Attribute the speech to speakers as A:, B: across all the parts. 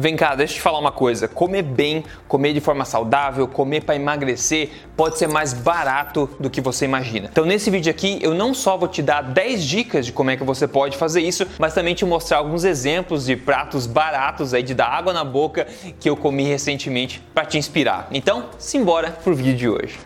A: Vem cá, deixa eu te falar uma coisa. Comer bem, comer de forma saudável, comer para emagrecer pode ser mais barato do que você imagina. Então nesse vídeo aqui eu não só vou te dar 10 dicas de como é que você pode fazer isso, mas também te mostrar alguns exemplos de pratos baratos aí de dar água na boca que eu comi recentemente para te inspirar. Então, simbora pro vídeo de hoje.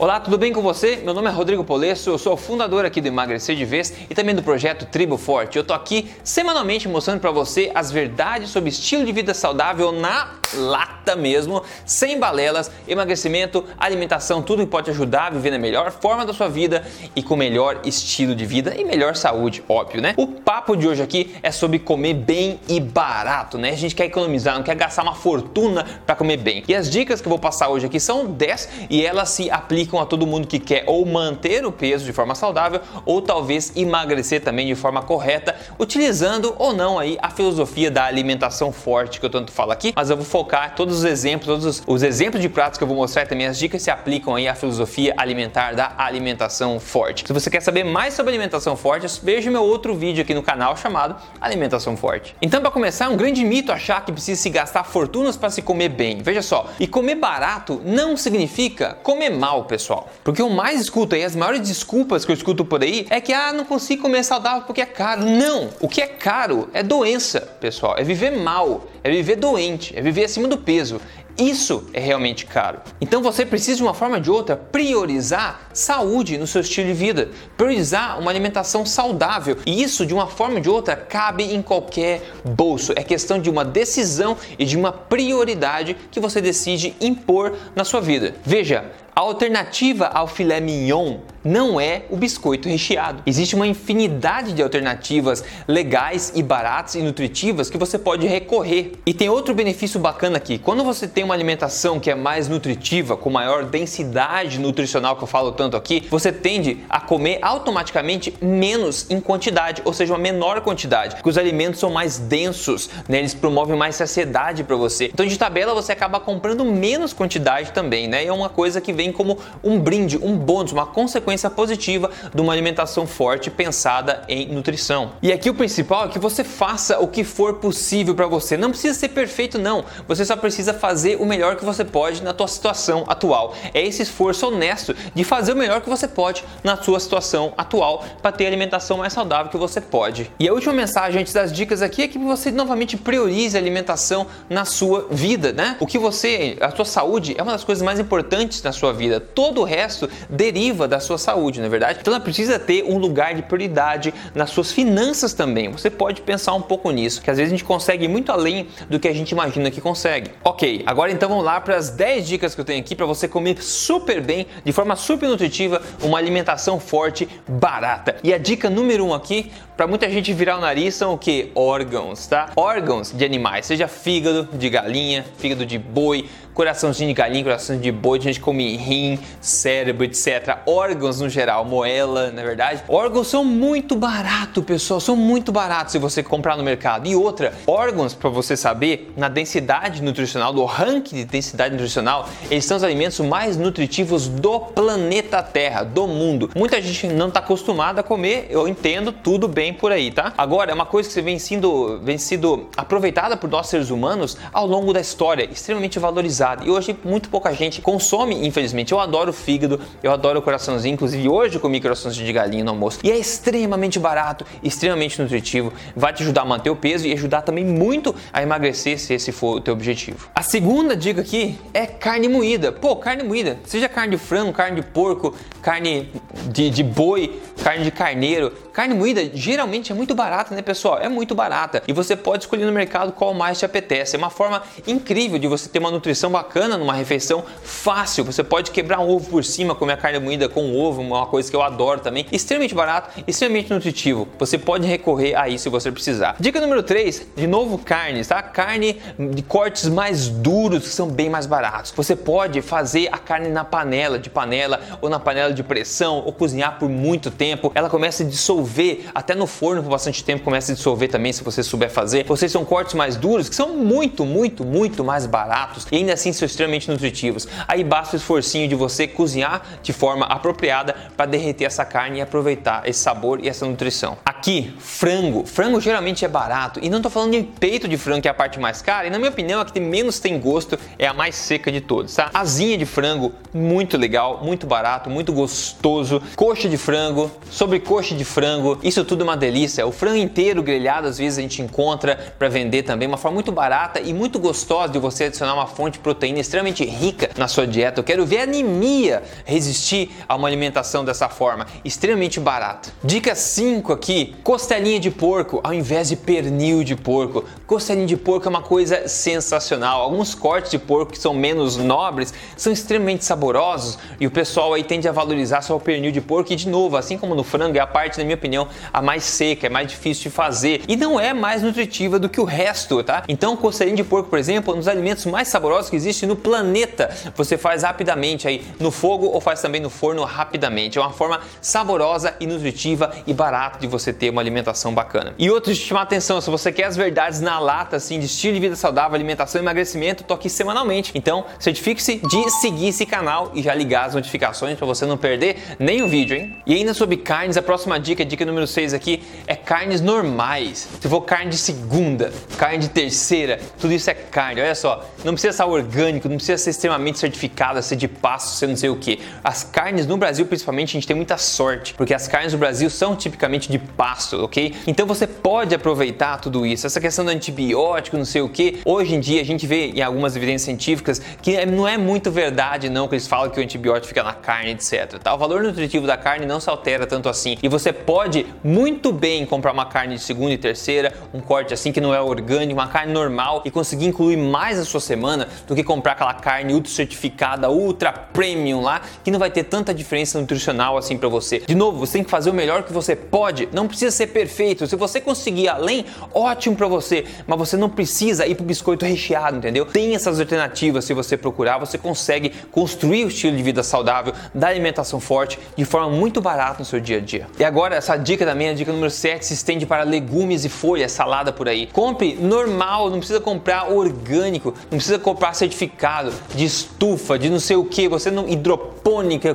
A: Olá, tudo bem com você? Meu nome é Rodrigo Polesso, eu sou o fundador aqui do Emagrecer de Vez e também do projeto Tribo Forte. Eu tô aqui semanalmente mostrando para você as verdades sobre estilo de vida saudável na lata mesmo, sem balelas, emagrecimento, alimentação, tudo que pode ajudar a viver na melhor forma da sua vida e com melhor estilo de vida e melhor saúde, óbvio, né? O papo de hoje aqui é sobre comer bem e barato, né? A gente quer economizar, não quer gastar uma fortuna para comer bem. E as dicas que eu vou passar hoje aqui são 10 e elas se aplicam a todo mundo que quer ou manter o peso de forma saudável ou talvez emagrecer também de forma correta, utilizando ou não aí a filosofia da alimentação forte que eu tanto falo aqui, mas eu vou focar todos os exemplos, todos os, os exemplos de pratos que eu vou mostrar também as dicas se aplicam aí à filosofia alimentar da alimentação forte. Se você quer saber mais sobre alimentação forte, veja meu outro vídeo aqui no canal chamado Alimentação Forte. Então, para começar, é um grande mito achar que precisa se gastar fortunas para se comer bem. Veja só, e comer barato não significa comer mal, pessoal pessoal. Porque eu mais escuto aí, as maiores desculpas que eu escuto por aí é que, ah, não consigo comer saudável porque é caro. Não! O que é caro é doença, pessoal. É viver mal, é viver doente, é viver acima do peso. Isso é realmente caro. Então você precisa de uma forma ou de outra priorizar saúde no seu estilo de vida, priorizar uma alimentação saudável. E isso de uma forma ou de outra cabe em qualquer bolso. É questão de uma decisão e de uma prioridade que você decide impor na sua vida. Veja, a alternativa ao filé mignon não é o biscoito recheado. Existe uma infinidade de alternativas legais e baratas e nutritivas que você pode recorrer. E tem outro benefício bacana aqui. Quando você tem uma alimentação que é mais nutritiva, com maior densidade nutricional que eu falo tanto aqui, você tende a comer automaticamente menos em quantidade, ou seja, uma menor quantidade, porque os alimentos são mais densos, né? eles promovem mais saciedade para você. Então, de tabela, você acaba comprando menos quantidade também, né? E é uma coisa que vem como um brinde, um bônus, uma consequência positiva de uma alimentação forte pensada em nutrição. E aqui o principal é que você faça o que for possível para você. Não precisa ser perfeito não, você só precisa fazer o melhor que você pode na tua situação atual. É esse esforço honesto de fazer o melhor que você pode na sua situação atual para ter a alimentação mais saudável que você pode. E a última mensagem antes das dicas aqui é que você novamente priorize a alimentação na sua vida, né? O que você, a sua saúde é uma das coisas mais importantes na sua vida. Todo o resto deriva da sua saúde, não é verdade? Então ela precisa ter um lugar de prioridade nas suas finanças também. Você pode pensar um pouco nisso, que às vezes a gente consegue ir muito além do que a gente imagina que consegue. Ok, agora então vamos lá para as 10 dicas que eu tenho aqui para você comer super bem, de forma super nutritiva, uma alimentação forte, barata. E a dica número 1 um aqui, para muita gente virar o nariz, são o que? Órgãos, tá? Órgãos de animais, seja fígado de galinha, fígado de boi, coraçãozinho de galinha, coraçãozinho de boi, gente come rim, cérebro, etc. Órgãos no geral, moela, na é verdade. Órgãos são muito baratos, pessoal, são muito baratos se você comprar no mercado. E outra, órgãos, para você saber, na densidade nutricional, do ranking de densidade nutricional, eles são os alimentos mais nutritivos do planeta Terra, do mundo. Muita gente não está acostumada a comer, eu entendo, tudo bem por aí, tá? Agora, é uma coisa que vem sendo, vem sido aproveitada por nós seres humanos ao longo da história, extremamente valorizada e hoje muito pouca gente consome, infelizmente. Eu adoro fígado, eu adoro coraçãozinho, inclusive hoje comi coraçãozinho de galinha no almoço. E é extremamente barato, extremamente nutritivo, vai te ajudar a manter o peso e ajudar também muito a emagrecer se esse for o teu objetivo. A segunda dica aqui é carne moída. Pô, carne moída, seja carne de frango, carne de porco, carne de, de boi, carne de carneiro. Carne moída geralmente é muito barata, né, pessoal? É muito barata. E você pode escolher no mercado qual mais te apetece. É uma forma incrível de você ter uma nutrição bacana numa refeição fácil. Você pode quebrar um ovo por cima, comer a carne moída com ovo, uma coisa que eu adoro também. Extremamente barato, extremamente nutritivo. Você pode recorrer a isso se você precisar. Dica número 3, de novo carnes, tá? Carne de cortes mais duros que são bem mais baratos. Você pode fazer a carne na panela, de panela ou na panela de pressão ou cozinhar por muito tempo tempo, ela começa a dissolver, até no forno por bastante tempo começa a dissolver também, se você souber fazer. Vocês são cortes mais duros, que são muito, muito, muito mais baratos e ainda assim são extremamente nutritivos. Aí basta o esforcinho de você cozinhar de forma apropriada para derreter essa carne e aproveitar esse sabor e essa nutrição. Aqui, frango. Frango geralmente é barato e não estou falando de peito de frango, que é a parte mais cara, e na minha opinião a que menos tem gosto é a mais seca de todas, tá? Asinha de frango, muito legal, muito barato, muito gostoso. Coxa de frango, sobrecoxa de frango, isso tudo é uma delícia. O frango inteiro grelhado às vezes a gente encontra para vender também, uma forma muito barata e muito gostosa de você adicionar uma fonte de proteína extremamente rica na sua dieta. Eu quero ver a anemia resistir a uma alimentação dessa forma, extremamente barata. Dica 5 aqui, costelinha de porco ao invés de pernil de porco. Costelinha de porco é uma coisa sensacional. Alguns cortes de porco que são menos nobres são extremamente saborosos e o pessoal aí tende a valorizar só o pernil de porco e de novo, assim como no frango, é a parte, na minha opinião, a mais seca, é mais difícil de fazer e não é mais nutritiva do que o resto, tá? Então, costelinha de porco, por exemplo, é um dos alimentos mais saborosos que existe no planeta. Você faz rapidamente aí no fogo ou faz também no forno rapidamente. É uma forma saborosa e nutritiva e barata de você ter uma alimentação bacana. E outro de chamar atenção, se você quer as verdades na lata assim de estilo de vida saudável, alimentação e emagrecimento, tô aqui semanalmente. Então, certifique-se de seguir esse canal e já ligar as notificações para você não perder nenhum vídeo, hein? E ainda sobre carnes, a próxima dica, dica número 6 aqui, é carnes normais. Se for carne de segunda, carne de terceira, tudo isso é carne. Olha só, não precisa ser orgânico, não precisa ser extremamente certificado, ser de pasto, ser não sei o que. As carnes no Brasil, principalmente, a gente tem muita sorte, porque as carnes do Brasil são tipicamente de pasto, ok? Então você pode aproveitar tudo isso. Essa questão do antibiótico, não sei o que, hoje em dia a gente vê em algumas evidências científicas que é, não é muito verdade não que eles falam que o antibiótico fica na carne, etc. Tá? O valor nutritivo da carne não se altera tanto assim. E você pode muito bem comprar uma carne de segunda e terceira, um corte assim que não é orgânico, uma carne normal e conseguir incluir mais na sua semana do que comprar aquela carne ultra certificada, ultra premium lá, que não vai ter tanta diferença nutricional assim para você. De novo, você tem que fazer o melhor que você pode, não precisa ser perfeito. Se você conseguir além, ótimo para você, mas você não precisa ir pro biscoito recheado, entendeu? Tem essas alternativas se você procurar, você consegue construir o estilo de vida saudável, da alimentação forte de forma muito barata no seu dia a dia. E agora essa dica da minha dica número 7 se estende para legumes e folhas, salada por aí. Compre normal, não precisa comprar orgânico, não precisa comprar certificado de estufa, de não sei o que, você não hidropônica,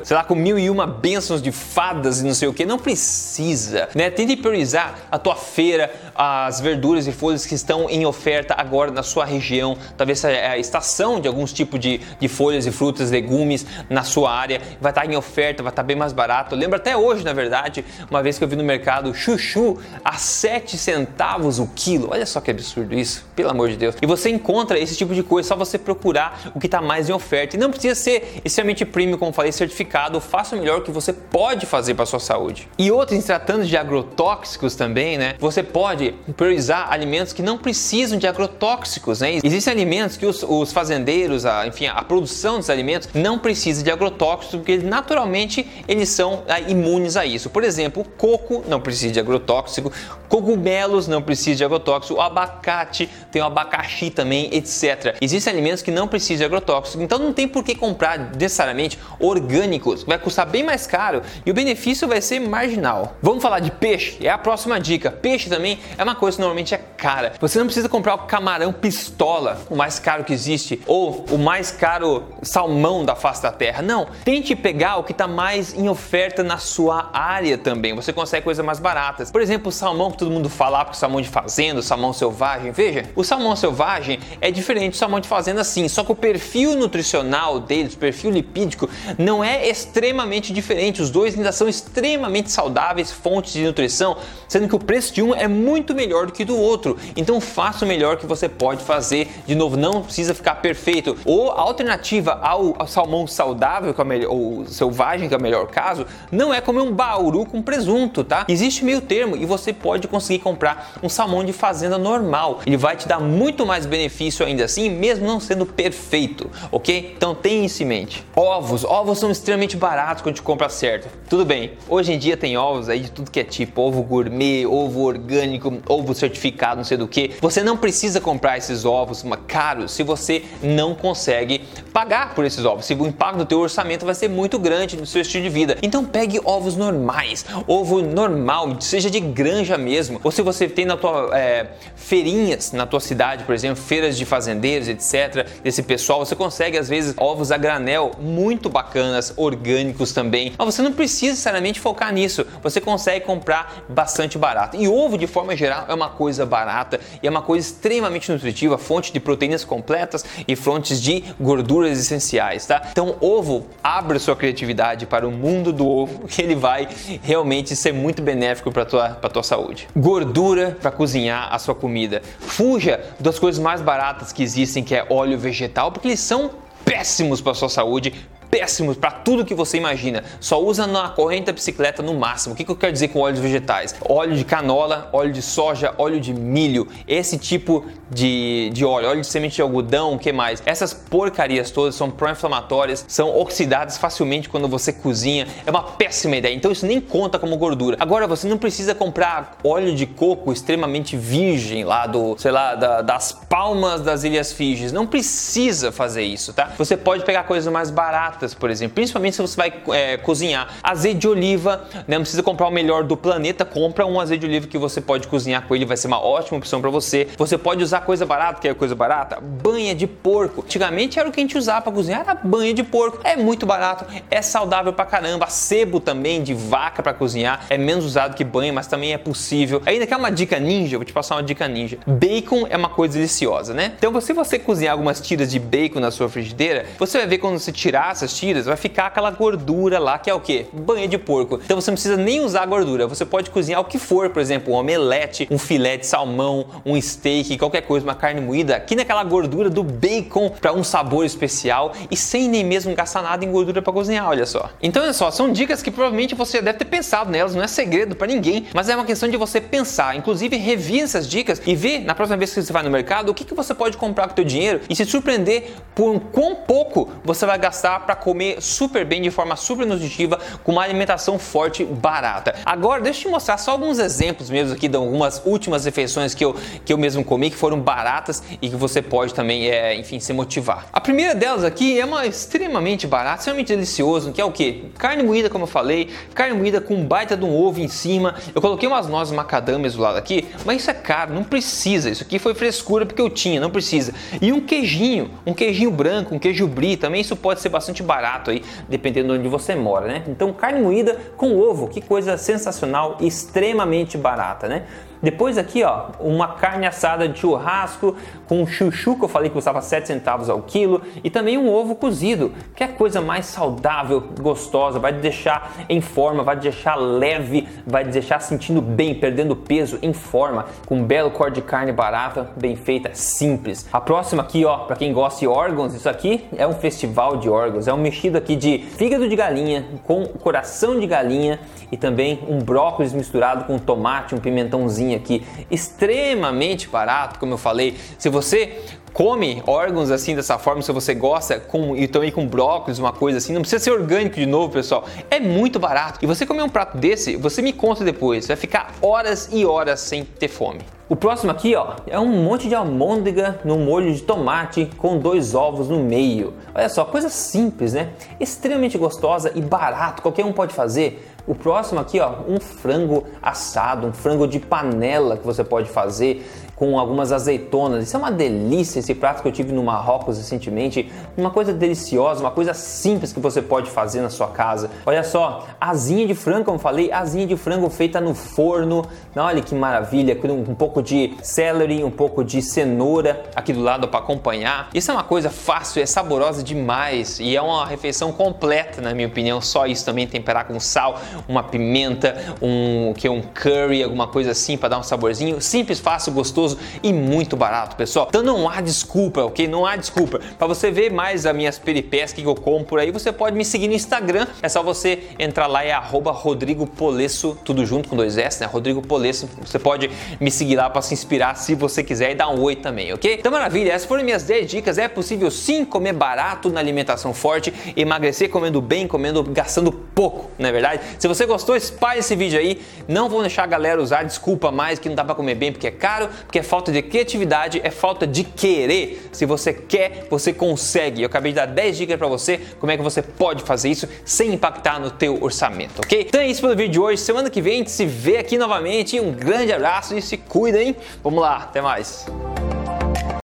A: sei lá, com mil e uma bênçãos de fadas e não sei o que, não precisa, né? Tente priorizar a tua feira, as verduras e folhas que estão em oferta agora na sua região, talvez a estação de alguns tipos de, de folhas e frutas, legumes na sua área, vai estar em oferta, vai estar bem mais barato. Eu lembro até hoje, na verdade, uma vez que eu vi no mercado chuchu a 7 centavos o quilo. Olha só que absurdo isso, pelo amor de Deus. E você encontra esse tipo de coisa, só você procurar o que está mais em oferta. E não precisa ser extremamente premium, como falei, certificado. Faça o melhor que você pode fazer para sua saúde. E outros, tratando de agrotóxicos também, né? Você pode priorizar alimentos que não precisam de agrotóxicos, né? Existem alimentos que os, os fazendeiros, a, enfim, a produção dos alimentos não precisa de agrotóxicos porque naturalmente eles são ah, imunes a isso. Por exemplo, o coco não precisa de agrotóxico, cogumelos não precisa de agrotóxico, o abacate tem o abacaxi também, etc. Existem alimentos que não precisam de agrotóxico, então não tem por que comprar necessariamente orgânicos, vai custar bem mais caro e o benefício vai ser marginal. Vamos falar de peixe? É a próxima dica. Peixe também é uma coisa que normalmente é cara. Você não precisa comprar o camarão pistola, o mais caro que existe, ou o mais caro salmão da face da terra. Não, tente pegar o que está mais em oferta na sua área também. Você consegue coisas mais baratas. Por exemplo, o salmão que todo mundo fala, porque salmão de fazenda, salmão selvagem. Veja, o salmão selvagem é diferente do salmão de fazenda sim, só que o perfil nutricional deles, o perfil lipídico, não é extremamente diferente. Os dois ainda são extremamente saudáveis, fontes de nutrição, sendo que o preço de um é muito melhor do que do outro. Então faça o melhor que você pode fazer. De novo, não precisa ficar perfeito. Ou a alternativa ao, ao salmão saudável, que é melhor, ou selvagem, que é o melhor caso, não é comer um bauru com presunto, tá? Existe meio termo e você pode conseguir comprar um salmão de fazenda normal. Ele vai te dar muito mais benefício ainda assim, mesmo não sendo perfeito, ok? Então tenha isso em mente. Ovos, ovos são extremamente baratos quando a gente compra certo. Tudo bem, hoje em dia tem ovos aí de tudo que é tipo, ovo gourmet, ovo orgânico, ovo certificado, não sei do que. Você não precisa comprar esses ovos caros se você não consegue pagar por esses ovos. Se o impacto do teu orçamento vai ser muito grande no seu estilo de vida. Então pegue ovos normais, ovo normal, seja de granja mesmo. Ou se você tem na tua é, feirinhas na tua cidade, por exemplo, feiras de fazendeiros, etc. Desse pessoal, você consegue às vezes ovos a granel muito bacanas, orgânicos também. Mas você não precisa necessariamente focar nisso. Você consegue comprar bastante barato. E ovo, de forma geral, é uma coisa barata e é uma coisa extremamente nutritiva, fonte de proteínas completas e fontes de gorduras essenciais, tá? Então, ovo abre sua criatividade para o mundo do ovo, que ele vai realmente ser muito benéfico para tua para tua saúde. Gordura para cozinhar a sua comida. Fuja das coisas mais baratas que existem, que é óleo vegetal, porque eles são péssimos para sua saúde, péssimos para tudo que você imagina. Só usa na corrente da bicicleta no máximo. O que, que eu quero dizer com óleos vegetais? Óleo de canola, óleo de soja, óleo de milho, esse tipo de, de óleo, óleo de semente de algodão, o que mais? Essas porcarias todas são pró-inflamatórias, são oxidadas facilmente quando você cozinha. É uma péssima ideia. Então isso nem conta como gordura. Agora você não precisa comprar óleo de coco extremamente virgem lá do, sei lá, da, das palmas das Ilhas Fijis. Não precisa fazer isso, tá? Você pode pegar coisas mais baratas por exemplo, principalmente se você vai é, cozinhar. Azeite de oliva, né? não precisa comprar o melhor do planeta, compra um azeite de oliva que você pode cozinhar com ele, vai ser uma ótima opção para você. Você pode usar coisa barata, que é coisa barata? Banha de porco. Antigamente era o que a gente usava para cozinhar, era banha de porco. É muito barato, é saudável pra caramba. Sebo também de vaca para cozinhar é menos usado que banha, mas também é possível. Ainda quer uma dica ninja? Vou te passar uma dica ninja. Bacon é uma coisa deliciosa, né? Então, se você cozinhar algumas tiras de bacon na sua frigideira, você vai ver quando você tirar essas tiras, vai ficar aquela gordura lá que é o que? Banha de porco. Então você não precisa nem usar gordura, você pode cozinhar o que for, por exemplo, um omelete, um filé de salmão, um steak, qualquer coisa, uma carne moída, aqui naquela gordura do bacon para um sabor especial e sem nem mesmo gastar nada em gordura para cozinhar, olha só. Então olha só, são dicas que provavelmente você deve ter pensado nelas, não é segredo para ninguém, mas é uma questão de você pensar, inclusive revir essas dicas e ver na próxima vez que você vai no mercado o que, que você pode comprar com o teu dinheiro e se surpreender por quão pouco você vai gastar para comer super bem, de forma super nutritiva, com uma alimentação forte barata. Agora, deixa eu te mostrar só alguns exemplos mesmo aqui de algumas últimas refeições que eu, que eu mesmo comi, que foram baratas e que você pode também, é, enfim, se motivar. A primeira delas aqui é uma extremamente barata, extremamente delicioso, que é o que? Carne moída, como eu falei, carne moída com um baita de um ovo em cima. Eu coloquei umas nozes macadâmias do lado aqui, mas isso é caro, não precisa. Isso aqui foi frescura porque eu tinha, não precisa. E um queijinho, um queijinho branco, um queijo brie, também isso pode ser bastante barato aí, dependendo de onde você mora, né? Então, carne moída com ovo, que coisa sensacional, extremamente barata, né? Depois aqui, ó, uma carne assada de churrasco com chuchu que eu falei que custava 7 centavos ao quilo e também um ovo cozido, que é coisa mais saudável, gostosa, vai te deixar em forma, vai te deixar leve, vai te deixar sentindo bem, perdendo peso em forma, com um belo corte de carne barata, bem feita, simples. A próxima aqui, ó, para quem gosta de órgãos, isso aqui é um festival de órgãos, é um mexido aqui de fígado de galinha com coração de galinha e também um brócolis misturado com tomate, um pimentãozinho aqui, extremamente barato, como eu falei. Se você come órgãos assim dessa forma, se você gosta, com, e também com brócolis, uma coisa assim, não precisa ser orgânico de novo, pessoal. É muito barato. E você comer um prato desse, você me conta depois, vai ficar horas e horas sem ter fome. O próximo aqui, ó, é um monte de almôndega no molho de tomate com dois ovos no meio. Olha só, coisa simples, né? Extremamente gostosa e barato, qualquer um pode fazer. O próximo aqui, ó, um frango assado, um frango de panela que você pode fazer com algumas azeitonas. Isso é uma delícia, esse prato que eu tive no Marrocos recentemente. Uma coisa deliciosa, uma coisa simples que você pode fazer na sua casa. Olha só, asinha de frango, como falei, asinha de frango feita no forno. Olha que maravilha, com um pouco de celery, um pouco de cenoura aqui do lado para acompanhar. Isso é uma coisa fácil, é saborosa demais e é uma refeição completa, na minha opinião. Só isso também temperar com sal, uma pimenta, um que um curry, alguma coisa assim para dar um saborzinho. Simples, fácil, gostoso e muito barato, pessoal. Então não há desculpa, ok? Não há desculpa. Para você ver mais as minhas peripécias que eu como por aí, você pode me seguir no Instagram. É só você entrar lá, é Rodrigo Polesso, tudo junto com dois S, né? Rodrigo Polesso. Você pode me seguir lá para se inspirar se você quiser e dar um oi também, ok? Então maravilha, essas foram minhas 10 dicas. É possível sim comer barato na alimentação forte, emagrecer comendo bem, comendo, gastando pouco, não é verdade? Se você gostou, espalhe esse vídeo aí. Não vou deixar a galera usar desculpa mais que não dá para comer bem porque é caro, porque é falta de criatividade, é falta de querer. Se você quer, você consegue. Eu acabei de dar 10 dicas para você como é que você pode fazer isso sem impactar no teu orçamento, ok? Então é isso pelo vídeo de hoje. Semana que vem a gente se vê aqui novamente. Um grande abraço e se cuida, hein? Vamos lá, até mais.